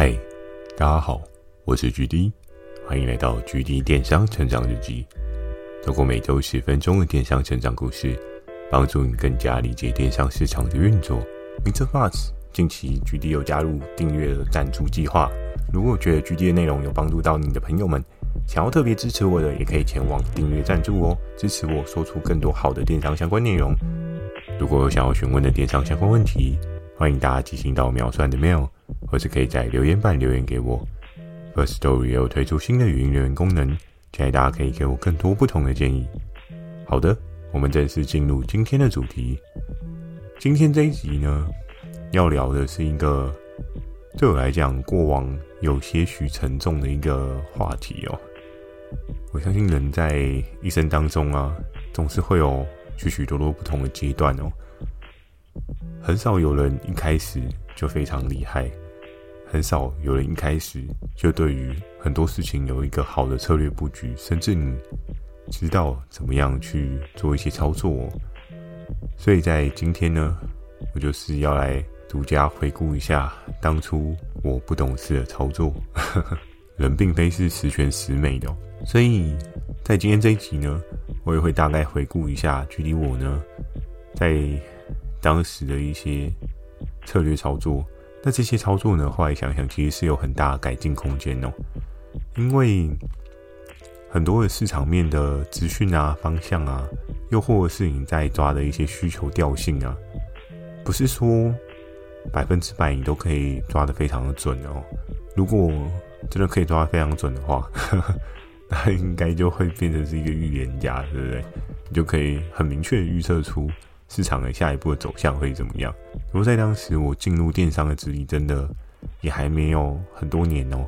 嗨，大家好，我是 GD，欢迎来到 GD 电商成长日记。透过每周十分钟的电商成长故事，帮助你更加理解电商市场的运作。Mr. Buzz，近期 GD 有加入订阅的赞助计划，如果觉得 GD 的内容有帮助到你的朋友们，想要特别支持我的，也可以前往订阅赞助哦，支持我说出更多好的电商相关内容。如果有想要询问的电商相关问题，欢迎大家寄信到秒算的 mail，或是可以在留言板留言给我。First Story 也有推出新的语音留言功能，期待大家可以给我更多不同的建议。好的，我们正式进入今天的主题。今天这一集呢，要聊的是一个对我来讲过往有些许沉重的一个话题哦。我相信人在一生当中啊，总是会有许许多多不同的阶段哦。很少有人一开始就非常厉害，很少有人一开始就对于很多事情有一个好的策略布局，甚至你知道怎么样去做一些操作。所以在今天呢，我就是要来独家回顾一下当初我不懂事的操作。人并非是十全十美的，所以在今天这一集呢，我也会大概回顾一下，距离我呢在。当时的一些策略操作，那这些操作呢，后来想想，其实是有很大的改进空间哦。因为很多的市场面的资讯啊、方向啊，又或者是你在抓的一些需求调性啊，不是说百分之百你都可以抓得非常的准哦。如果真的可以抓得非常准的话，呵呵，那应该就会变成是一个预言家，对不对？你就可以很明确的预测出。市场的下一步的走向会怎么样？不过在当时我进入电商的资历真的也还没有很多年哦，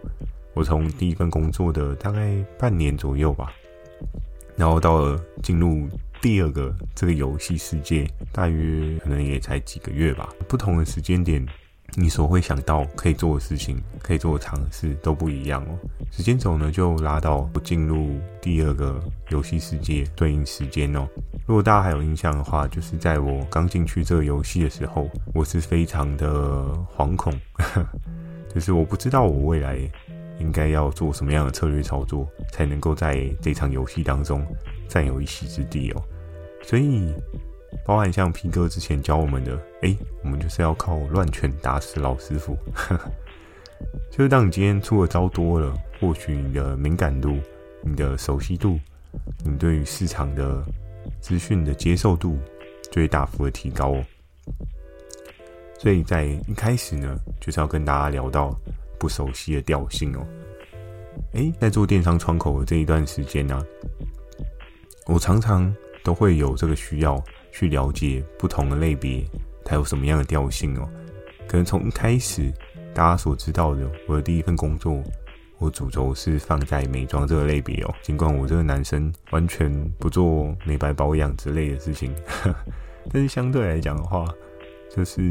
我从第一份工作的大概半年左右吧，然后到了进入第二个这个游戏世界，大约可能也才几个月吧，不同的时间点。你所会想到可以做的事情，可以做的尝试都不一样哦。时间轴呢，就拉到我进入第二个游戏世界对应时间哦。如果大家还有印象的话，就是在我刚进去这个游戏的时候，我是非常的惶恐，就是我不知道我未来应该要做什么样的策略操作，才能够在这场游戏当中占有一席之地哦。所以。包含像 P 哥之前教我们的，哎、我们就是要靠乱拳打死老师傅。就是当你今天出的招多了，或许你的敏感度、你的熟悉度、你对于市场的资讯的接受度，就会大幅的提高哦。所以在一开始呢，就是要跟大家聊到不熟悉的调性哦。哎、在做电商窗口的这一段时间呢、我常常都会有这个需要。去了解不同的类别，它有什么样的调性哦？可能从一开始大家所知道的，我的第一份工作，我主轴是放在美妆这个类别哦。尽管我这个男生完全不做美白保养之类的事情，但是相对来讲的话，就是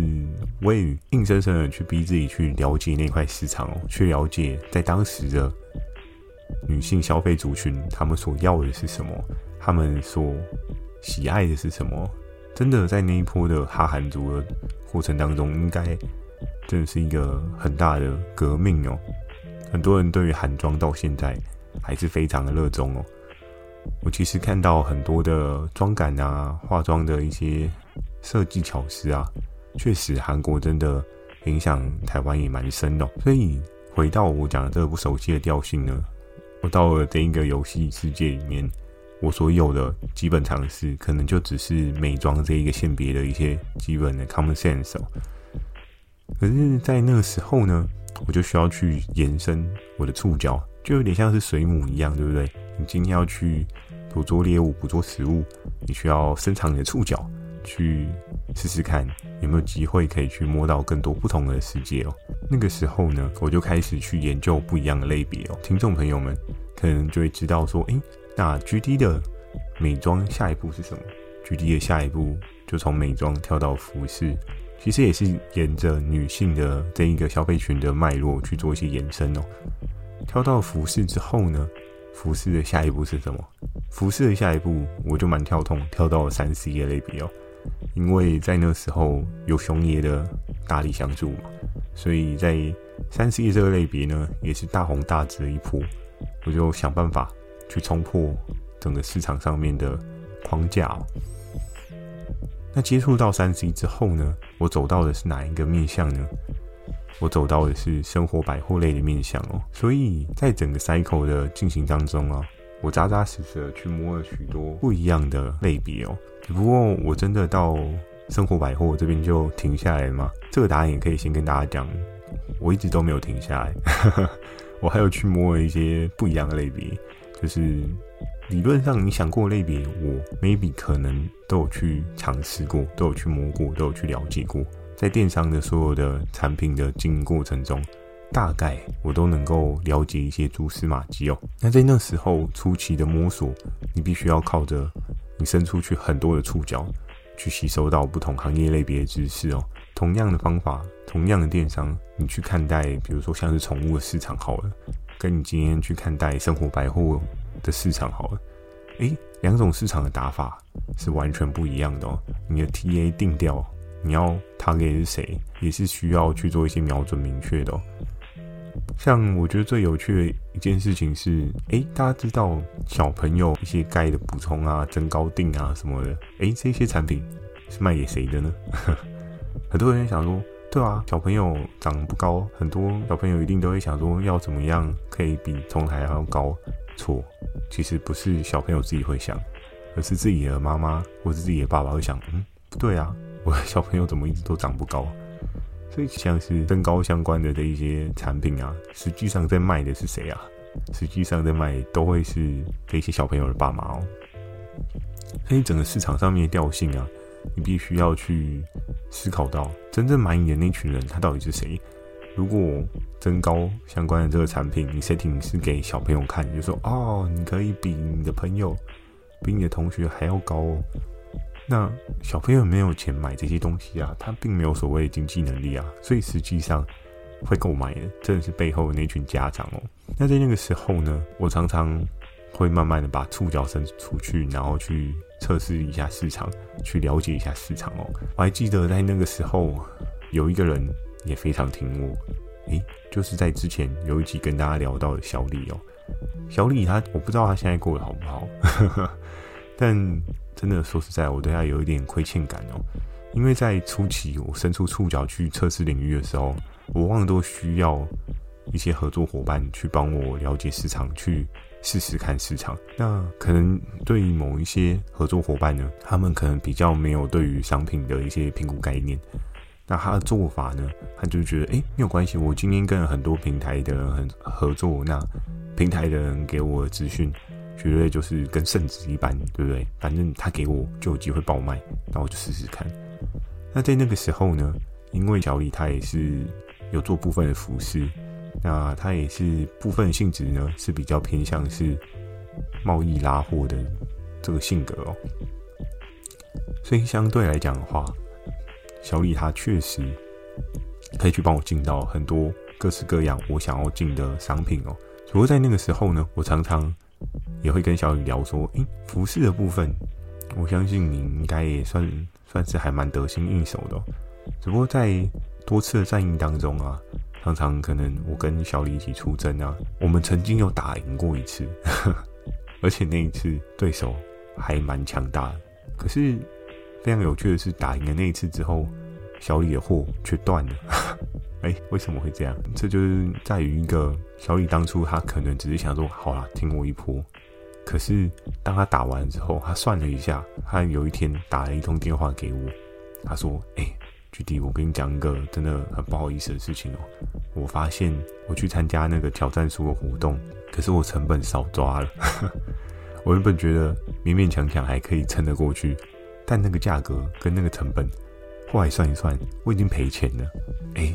我也硬生生的去逼自己去了解那块市场哦，去了解在当时的女性消费族群，他们所要的是什么，他们所。喜爱的是什么？真的在那一波的哈韩族的过程当中，应该真的是一个很大的革命哦。很多人对于韩妆到现在还是非常的热衷哦。我其实看到很多的妆感啊、化妆的一些设计巧思啊，确实韩国真的影响台湾也蛮深的哦。所以回到我讲的这个不熟悉的调性呢，我到了这一个游戏世界里面。我所有的基本常识，可能就只是美妆这一个性别的一些基本的 common sense 哦。可是，在那个时候呢，我就需要去延伸我的触角，就有点像是水母一样，对不对？你今天要去捕捉猎物、捕捉食物，你需要伸长你的触角，去试试看有没有机会可以去摸到更多不同的世界哦。那个时候呢，我就开始去研究不一样的类别哦。听众朋友们可能就会知道说，诶。那 GD 的美妆下一步是什么？GD 的下一步就从美妆跳到服饰，其实也是沿着女性的这一个消费群的脉络去做一些延伸哦。跳到服饰之后呢，服饰的下一步是什么？服饰的下一步我就蛮跳痛，跳到了三 C 的类别哦，因为在那时候有熊爷的大力相助嘛，所以在三 C 这个类别呢，也是大红大紫的一波，我就想办法去冲破整个市场上面的框架哦。那接触到三 C 之后呢，我走到的是哪一个面向呢？我走到的是生活百货类的面向哦。所以在整个 cycle 的进行当中啊，我扎扎实实的去摸了许多不一样的类别哦。只不过我真的到生活百货这边就停下来了吗？这个答案也可以先跟大家讲，我一直都没有停下来，我还有去摸了一些不一样的类别，就是理论上你想过类别，我 maybe 可能都有去尝试过，都有去摸过，都有去了解过。在电商的所有的产品的经营过程中，大概我都能够了解一些蛛丝马迹哦。那在那时候初期的摸索，你必须要靠着你伸出去很多的触角。去吸收到不同行业类别的知识哦。同样的方法，同样的电商，你去看待，比如说像是宠物的市场好了，跟你今天去看待生活百货的市场好了，诶，两种市场的打法是完全不一样的哦。你的 TA 定调，你要 target 是谁，也是需要去做一些瞄准明确的哦。像我觉得最有趣的一件事情是，诶，大家知道小朋友一些钙的补充啊、增高定啊什么的，诶，这些产品是卖给谁的呢？很多人想说，对啊，小朋友长不高，很多小朋友一定都会想说，要怎么样可以比同台还要高？错，其实不是小朋友自己会想，而是自己的妈妈或是自己的爸爸会想，嗯，不对啊，我的小朋友怎么一直都长不高？所以像是增高相关的这一些产品啊，实际上在卖的是谁啊？实际上在卖都会是这些小朋友的爸妈哦。所以整个市场上面的调性啊，你必须要去思考到，真正买你的那群人他到底是谁？如果增高相关的这个产品，你 setting 是给小朋友看，你就说哦，你可以比你的朋友、比你的同学还要高哦。那小朋友没有钱买这些东西啊，他并没有所谓的经济能力啊，所以实际上会购买的真的是背后的那群家长哦。那在那个时候呢，我常常会慢慢的把触角伸出去，然后去测试一下市场，去了解一下市场哦。我还记得在那个时候，有一个人也非常听我，诶，就是在之前有一集跟大家聊到的小李哦。小李他，我不知道他现在过得好不好，但。真的说实在，我对他有一点亏欠感哦，因为在初期我伸出触角去测试领域的时候，我往往都需要一些合作伙伴去帮我了解市场，去试试看市场。那可能对于某一些合作伙伴呢，他们可能比较没有对于商品的一些评估概念，那他的做法呢，他就觉得诶，没有关系，我今天跟很多平台的人很合作，那平台的人给我的资讯。绝对就是跟圣旨一般，对不对？反正他给我就有机会爆卖，那我就试试看。那在那个时候呢，因为小李他也是有做部分的服饰，那他也是部分性质呢是比较偏向是贸易拉货的这个性格哦。所以相对来讲的话，小李他确实可以去帮我进到很多各式各样我想要进的商品哦。只不过在那个时候呢，我常常。也会跟小李聊说，诶，服饰的部分，我相信你应该也算算是还蛮得心应手的。只不过在多次的战役当中啊，常常可能我跟小李一起出征啊，我们曾经有打赢过一次，而且那一次对手还蛮强大的。可是非常有趣的是，打赢了那一次之后，小李的货却断了。哎，为什么会这样？这就是在于一个小李当初他可能只是想说，好啦，听我一波。可是当他打完之后，他算了一下，他有一天打了一通电话给我，他说：“哎，GD，我跟你讲一个真的很不好意思的事情哦。我发现我去参加那个挑战书的活动，可是我成本少抓了。我原本觉得勉勉强强还可以撑得过去，但那个价格跟那个成本，后来算一算，我已经赔钱了。哎。”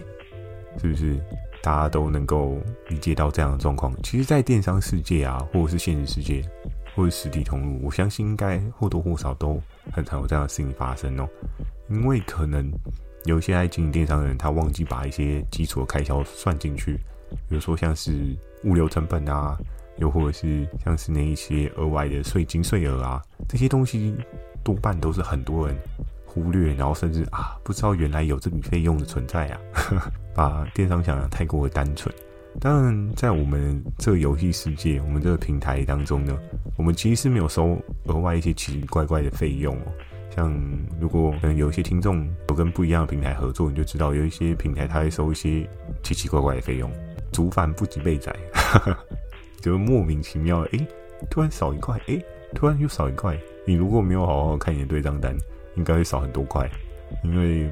是不是大家都能够理解到这样的状况？其实，在电商世界啊，或者是现实世界，或者实体通路，我相信应该或多或少都很常有这样的事情发生哦。因为可能有一些爱经营电商的人，他忘记把一些基础的开销算进去，比如说像是物流成本啊，又或者是像是那一些额外的税金税额啊，这些东西多半都是很多人忽略，然后甚至啊不知道原来有这笔费用的存在啊，把电商想得太过单纯。当然，在我们这个游戏世界，我们这个平台当中呢，我们其实是没有收额外一些奇奇怪怪的费用哦。像如果可能有一些听众有跟不一样的平台合作，你就知道有一些平台它会收一些奇奇怪怪的费用，族繁不及备载，就莫名其妙的，诶，突然少一块，诶，突然又少一块。你如果没有好好看你的对账单，应该会少很多块，因为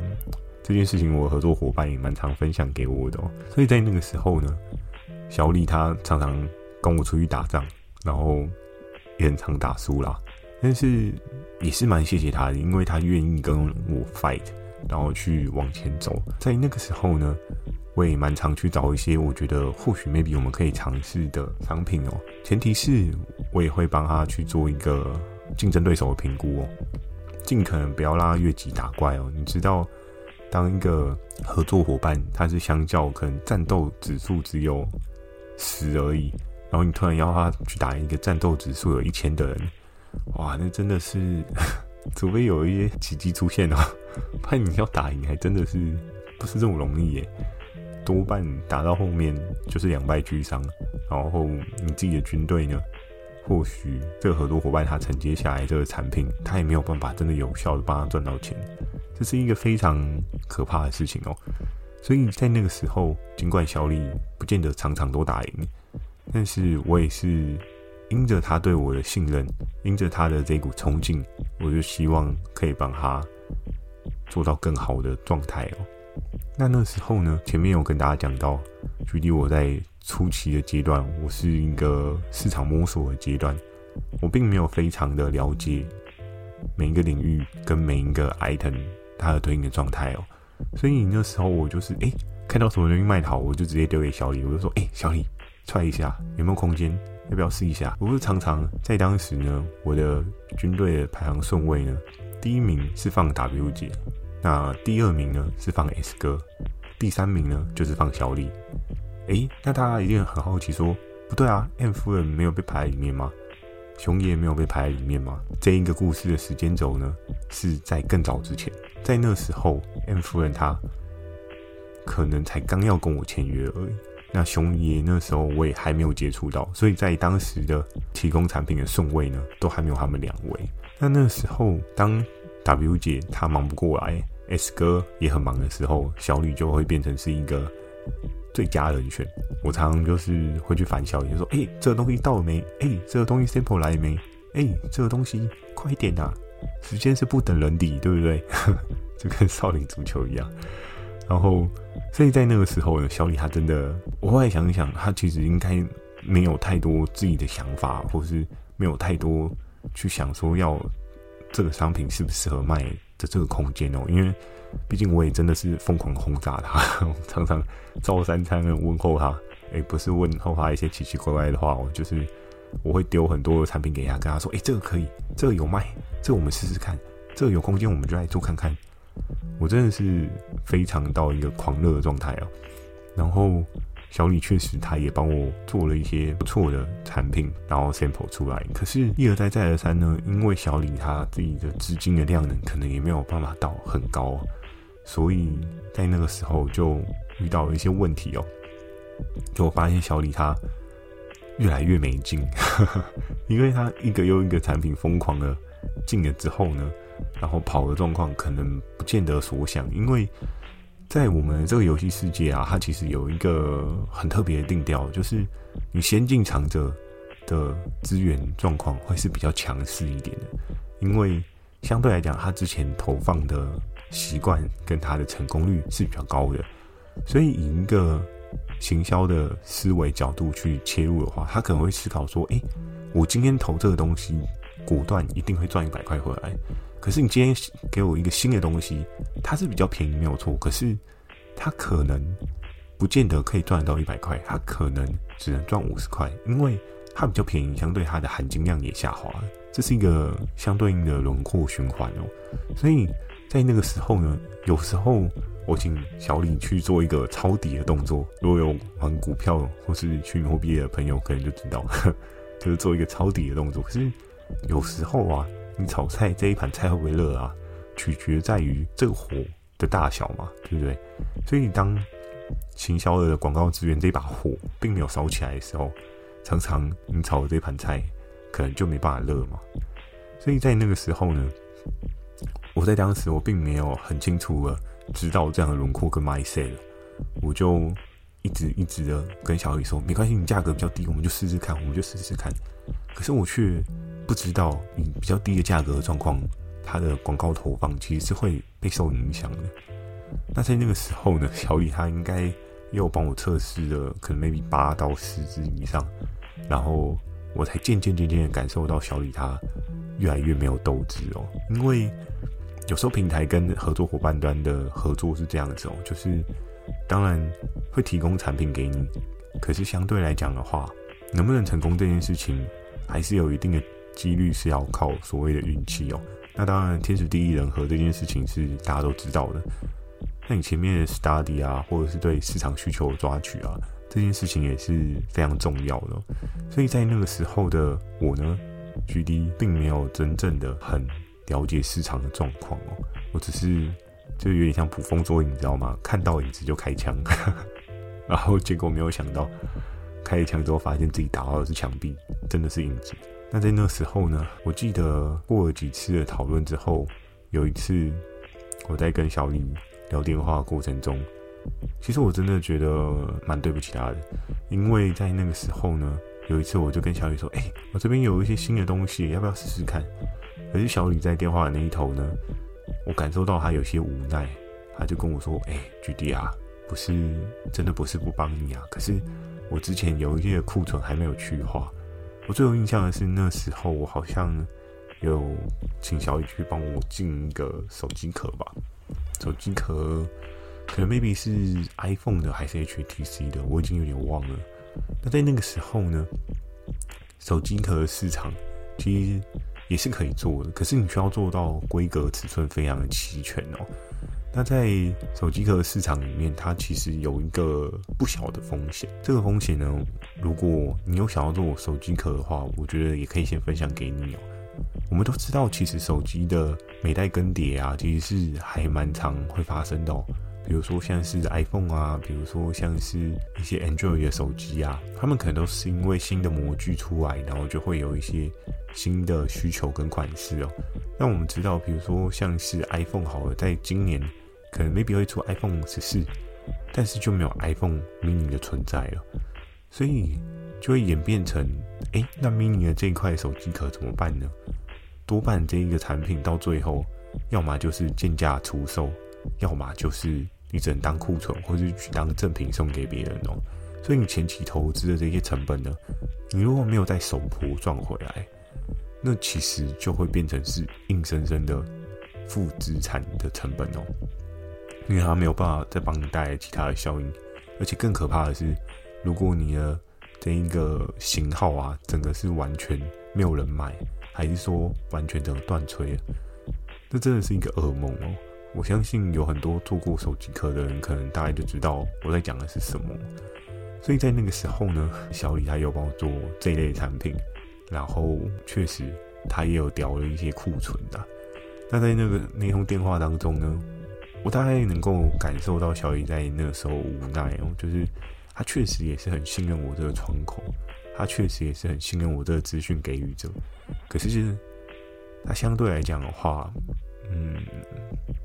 这件事情我合作伙伴也蛮常分享给我的哦。所以在那个时候呢，小李他常常跟我出去打仗，然后也很常打输啦。但是也是蛮谢谢他的，因为他愿意跟我 fight，然后去往前走。在那个时候呢，我也蛮常去找一些我觉得或许 maybe 我们可以尝试的商品哦。前提是我也会帮他去做一个。竞争对手的评估哦，尽可能不要拉越级打怪哦。你知道，当一个合作伙伴，他是相较可能战斗指数只有十而已，然后你突然要他去打一个战斗指数有一千的人，哇，那真的是，除非有一些奇迹出现哦，不然你要打赢还真的是不是这么容易耶。多半打到后面就是两败俱伤，然后你自己的军队呢？或许这个合作伙伴他承接下来这个产品，他也没有办法真的有效的帮他赚到钱，这是一个非常可怕的事情哦。所以在那个时候，尽管小李不见得场场都打赢，但是我也是因着他对我的信任，因着他的这股冲劲，我就希望可以帮他做到更好的状态哦。那那时候呢，前面有跟大家讲到，距离我在。初期的阶段，我是一个市场摸索的阶段，我并没有非常的了解每一个领域跟每一个 item 它的对应的状态哦，所以那时候我就是哎、看到什么东西卖好，我就直接丢给小李，我就说哎、小李踹一下有没有空间，要不要试一下？我是常常在当时呢，我的军队的排行顺位呢，第一名是放 W 姐，那第二名呢是放 S 哥，第三名呢就是放小李。诶，那大家一定很好奇说，不对啊，M 夫人没有被排在里面吗？熊爷没有被排在里面吗？这一个故事的时间轴呢，是在更早之前，在那时候，M 夫人她可能才刚要跟我签约而已。那熊爷那时候我也还没有接触到，所以在当时的提供产品的顺位呢，都还没有他们两位。那那时候，当 W 姐她忙不过来，S 哥也很忙的时候，小李就会变成是一个。最佳人选，我常常就是会去烦小李，说：“哎、这个东西到了没？哎、这个东西 sample 来没？哎、这个东西快点、啊！时间是不等人的，对不对？就跟少林足球一样。然后，所以在那个时候呢，小李他真的，我后来想一想，他其实应该没有太多自己的想法，或是没有太多去想说要这个商品适不适合卖的这个空间哦，因为。毕竟我也真的是疯狂轰炸他，常常照三餐的问候他，哎、不是问候他一些奇奇怪怪的话，我就是我会丢很多的产品给他，跟他说，哎、欸，这个可以，这个有卖，这个我们试试看，这个有空间我们就来做看看。我真的是非常到一个狂热的状态啊，然后。小李确实，他也帮我做了一些不错的产品，然后 sample 出来。可是，一而再，再而三呢，因为小李他自己的资金的量能可能也没有办法到很高，所以在那个时候就遇到了一些问题哦。就我发现小李他越来越没劲，因为他一个又一个产品疯狂的进了之后呢，然后跑的状况可能不见得所想，因为。在我们这个游戏世界啊，它其实有一个很特别的定调，就是你先进场者的资源状况会是比较强势一点的，因为相对来讲，他之前投放的习惯跟他的成功率是比较高的，所以以一个行销的思维角度去切入的话，他可能会思考说：诶，我今天投这个东西，果断一定会赚一百块回来。可是你今天给我一个新的东西，它是比较便宜没有错，可是它可能不见得可以赚到一百块，它可能只能赚五十块，因为它比较便宜，相对它的含金量也下滑了，这是一个相对应的轮廓循环哦。所以在那个时候呢，有时候我请小李去做一个抄底的动作，如果有玩股票或是虚拟货币的朋友可能就知道，就是做一个抄底的动作。可是有时候啊。你炒菜这一盘菜会不会热啊？取决在于这个火的大小嘛，对不对？所以当行销的广告资源这把火并没有烧起来的时候，常常你炒的这盘菜可能就没办法热嘛。所以在那个时候呢，我在当时我并没有很清楚的知道这样的轮廓跟 my say 了我就一直一直的跟小李说，没关系，你价格比较低，我们就试试看，我们就试试看。可是我却不知道，以比较低的价格状况，它的广告投放其实是会被受影响的。那在那个时候呢，小李他应该又帮我测试了，可能 maybe 八到十支以上，然后我才渐渐渐渐的感受到小李他。越来越没有斗志哦，因为有时候平台跟合作伙伴端的合作是这样子哦，就是当然会提供产品给你，可是相对来讲的话，能不能成功这件事情，还是有一定的几率是要靠所谓的运气哦。那当然，天时地利人和这件事情是大家都知道的。那你前面的 study 啊，或者是对市场需求的抓取啊，这件事情也是非常重要的。所以在那个时候的我呢，GD 并没有真正的很了解市场的状况哦，我只是就有点像捕风捉影，你知道吗？看到影子就开枪，然后结果没有想到开了枪之后，发现自己打到的是墙壁，真的是影子。那在那时候呢，我记得过了几次的讨论之后，有一次我在跟小李聊电话的过程中，其实我真的觉得蛮对不起他的，因为在那个时候呢。有一次，我就跟小李说：“哎、我这边有一些新的东西，要不要试试看？”可是小李在电话的那一头呢，我感受到他有些无奈，他就跟我说：“哎、欸，GD 啊，不是真的不是不帮你啊，可是我之前有一些库存还没有去化。我最有印象的是那时候，我好像有请小李去帮我进一个手机壳吧，手机壳可能 maybe 是 iPhone 的还是 HTC 的，我已经有点忘了。”那在那个时候呢，手机壳市场其实也是可以做的，可是你需要做到规格尺寸非常的齐全哦。那在手机壳市场里面，它其实有一个不小的风险。这个风险呢，如果你有想要做手机壳的话，我觉得也可以先分享给你哦。我们都知道，其实手机的每代更迭啊，其实是还蛮常会发生的哦。比如说像是 iPhone 啊，比如说像是一些 Android 的手机啊，他们可能都是因为新的模具出来，然后就会有一些新的需求跟款式哦。那我们知道，比如说像是 iPhone 好了，在今年可能 maybe 会出 iPhone 十四，但是就没有 iPhone mini 的存在了，所以就会演变成，哎，那 mini 的这一块手机壳怎么办呢？多半这一个产品到最后，要么就是贱价出售。要么就是你只能当库存，或者去当赠品送给别人哦。所以你前期投资的这些成本呢，你如果没有在首波赚回来，那其实就会变成是硬生生的负资产的成本哦。因为它没有办法再帮你带来其他的效应，而且更可怕的是，如果你的这一个型号啊，整个是完全没有人买，还是说完全整个断炊了，那真的是一个噩梦哦。我相信有很多做过手机壳的人，可能大概就知道我在讲的是什么。所以在那个时候呢，小李他有帮我做这一类产品，然后确实他也有调了一些库存的。那在那个那通电话当中呢，我大概能够感受到小李在那个时候无奈哦，就是他确实也是很信任我这个窗口，他确实也是很信任我这个资讯给予者。可是就是他相对来讲的话，嗯。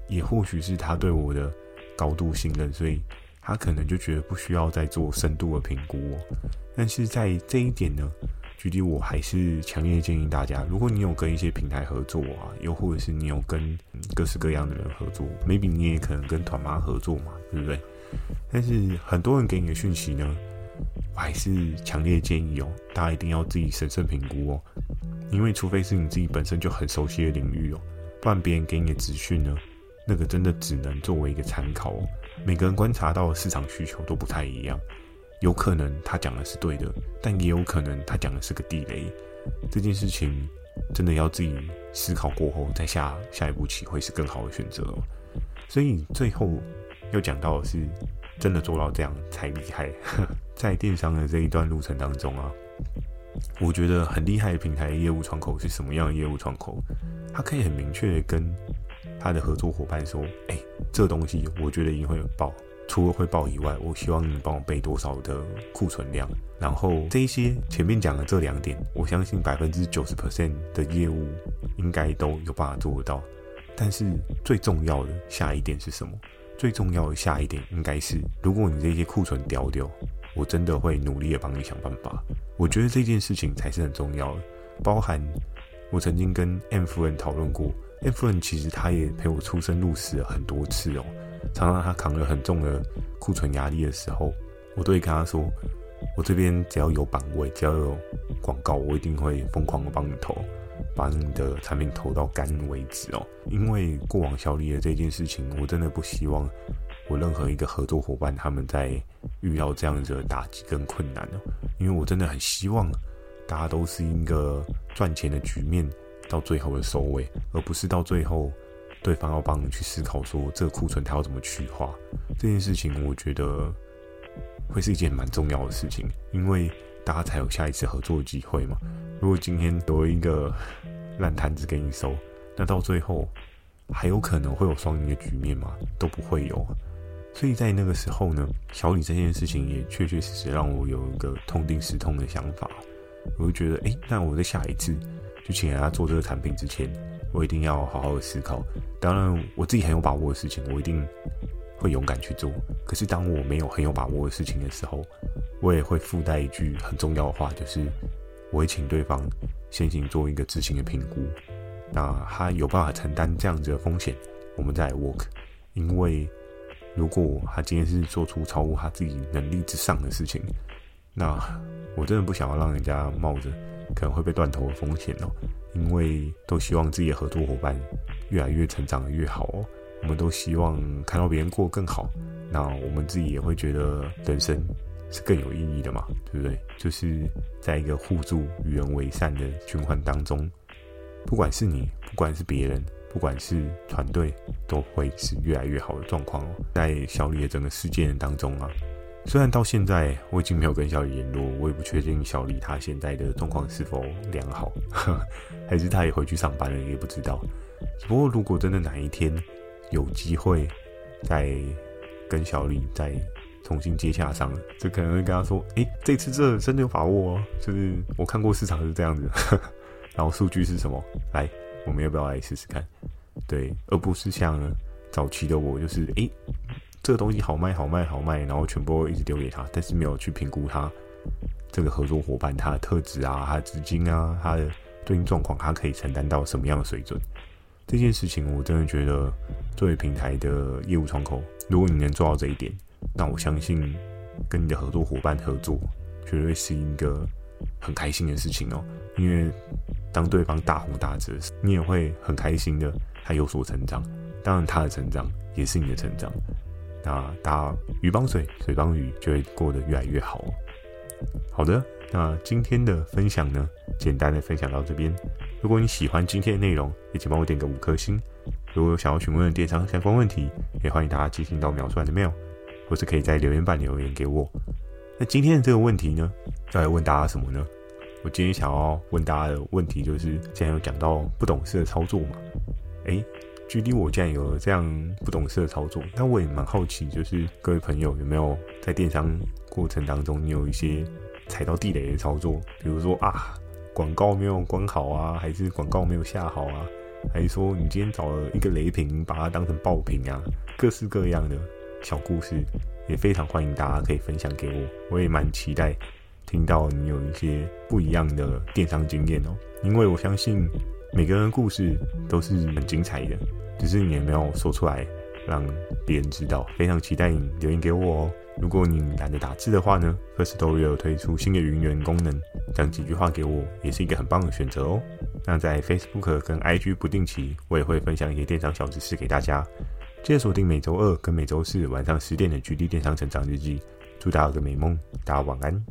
也或许是他对我的高度信任，所以他可能就觉得不需要再做深度的评估哦。但是在这一点呢，举例我还是强烈建议大家，如果你有跟一些平台合作啊，又或者是你有跟各式各样的人合作，maybe 你也可能跟团妈合作嘛，对不对？但是很多人给你的讯息呢，我还是强烈建议哦，大家一定要自己审慎评估哦，因为除非是你自己本身就很熟悉的领域哦，不然别人给你的资讯呢，那个真的只能作为一个参考，每个人观察到的市场需求都不太一样，有可能他讲的是对的，但也有可能他讲的是个地雷。这件事情真的要自己思考过后再下下一步棋会是更好的选择哦。所以最后要讲到的是，真的做到这样才厉害。在电商的这一段路程当中啊，我觉得很厉害的平台业务窗口是什么样的业务窗口？它可以很明确的跟他的合作伙伴说：“哎、这东西我觉得一定会有爆，除了会爆以外，我希望你帮我备多少的库存量。然后这一些前面讲的这两点，我相信百分之九十 percent 的业务应该都有办法做得到。但是最重要的下一点是什么？最重要的下一点应该是，如果你这些库存掉掉，我真的会努力的帮你想办法。我觉得这件事情才是很重要的，包含我曾经跟 M 夫人讨论过。M 夫人其实她也陪我出生入死了很多次哦，常常她扛了很重的库存压力的时候，我都会跟她说，我这边只要有版位，只要有广告，我一定会疯狂的帮你投，把你的产品投到干为止哦。因为过往小李的这件事情，我真的不希望我任何一个合作伙伴他们在遇到这样子的打击跟困难哦，因为我真的很希望大家都是一个赚钱的局面。到最后的收尾，而不是到最后对方要帮你去思考说这个库存他要怎么去化这件事情，我觉得会是一件蛮重要的事情，因为大家才有下一次合作的机会嘛。如果今天多一个烂摊子给你收，那到最后还有可能会有双赢的局面吗？都不会有。所以在那个时候呢，小李这件事情也确确实实让我有一个痛定思痛的想法，我就觉得，哎，那我在下一次。去请人家做这个产品之前，我一定要好好的思考。当然，我自己很有把握的事情，我一定会勇敢去做。可是，当我没有很有把握的事情的时候，我也会附带一句很重要的话，就是我会请对方先行做一个执行的评估。那他有办法承担这样子的风险，我们再来 work。因为如果他今天是做出超过他自己能力之上的事情，那我真的不想要让人家冒着。可能会被断头的风险哦，因为都希望自己的合作伙伴越来越成长越好哦。我们都希望看到别人过得更好，那我们自己也会觉得人生是更有意义的嘛，对不对？就是在一个互助、与人为善的循环当中，不管是你，不管是别人，不管是团队，都会是越来越好的状况哦。在小李的整个事件当中啊。虽然到现在我已经没有跟小李联络，我也不确定小李他现在的状况是否良好，还是他也回去上班了，也不知道。只不过如果真的哪一天有机会再跟小李再重新接洽上，就可能会跟他说：“诶，这次这真的有把握哦，就是我看过市场是这样子，然后数据是什么？来，我们要不要来试试看？对，而不是像早期的我，就是诶。”这个东西好卖，好卖，好卖，然后全部一直丢给他，但是没有去评估他这个合作伙伴他的特质啊，他的资金啊，他的对应状况，他可以承担到什么样的水准？这件事情我真的觉得，作为平台的业务窗口，如果你能做到这一点，那我相信跟你的合作伙伴合作，绝对是一个很开心的事情哦。因为当对方大红大紫，你也会很开心的，他有所成长，当然他的成长也是你的成长。那大鱼帮水，水帮鱼，就会过得越来越好。好的，那今天的分享呢，简单的分享到这边。如果你喜欢今天的内容，也请帮我点个五颗星。如果有想要询问的电商相关问题，也欢迎大家寄信到描述栏的 mail，或是可以在留言板留言给我。那今天的这个问题呢，要来问大家什么呢？我今天想要问大家的问题就是，既然有讲到不懂事的操作嘛，诶。距离我竟然有这样不懂事的操作，那我也蛮好奇，就是各位朋友有没有在电商过程当中，你有一些踩到地雷的操作？比如说啊，广告没有关好啊，还是广告没有下好啊，还是说你今天找了一个雷品，把它当成爆品啊？各式各样的小故事，也非常欢迎大家可以分享给我，我也蛮期待听到你有一些不一样的电商经验哦，因为我相信。每个人的故事都是很精彩的，只是你也没有说出来，让别人知道。非常期待你留言给我哦。如果你懒得打字的话呢，Firstory 有推出新的语音功能，讲几句话给我，也是一个很棒的选择哦。那在 Facebook 跟 IG 不定期，我也会分享一些电商小知识给大家。接着锁定每周二跟每周四晚上十点的局地电商成长日记，祝大家个美梦。大家晚安。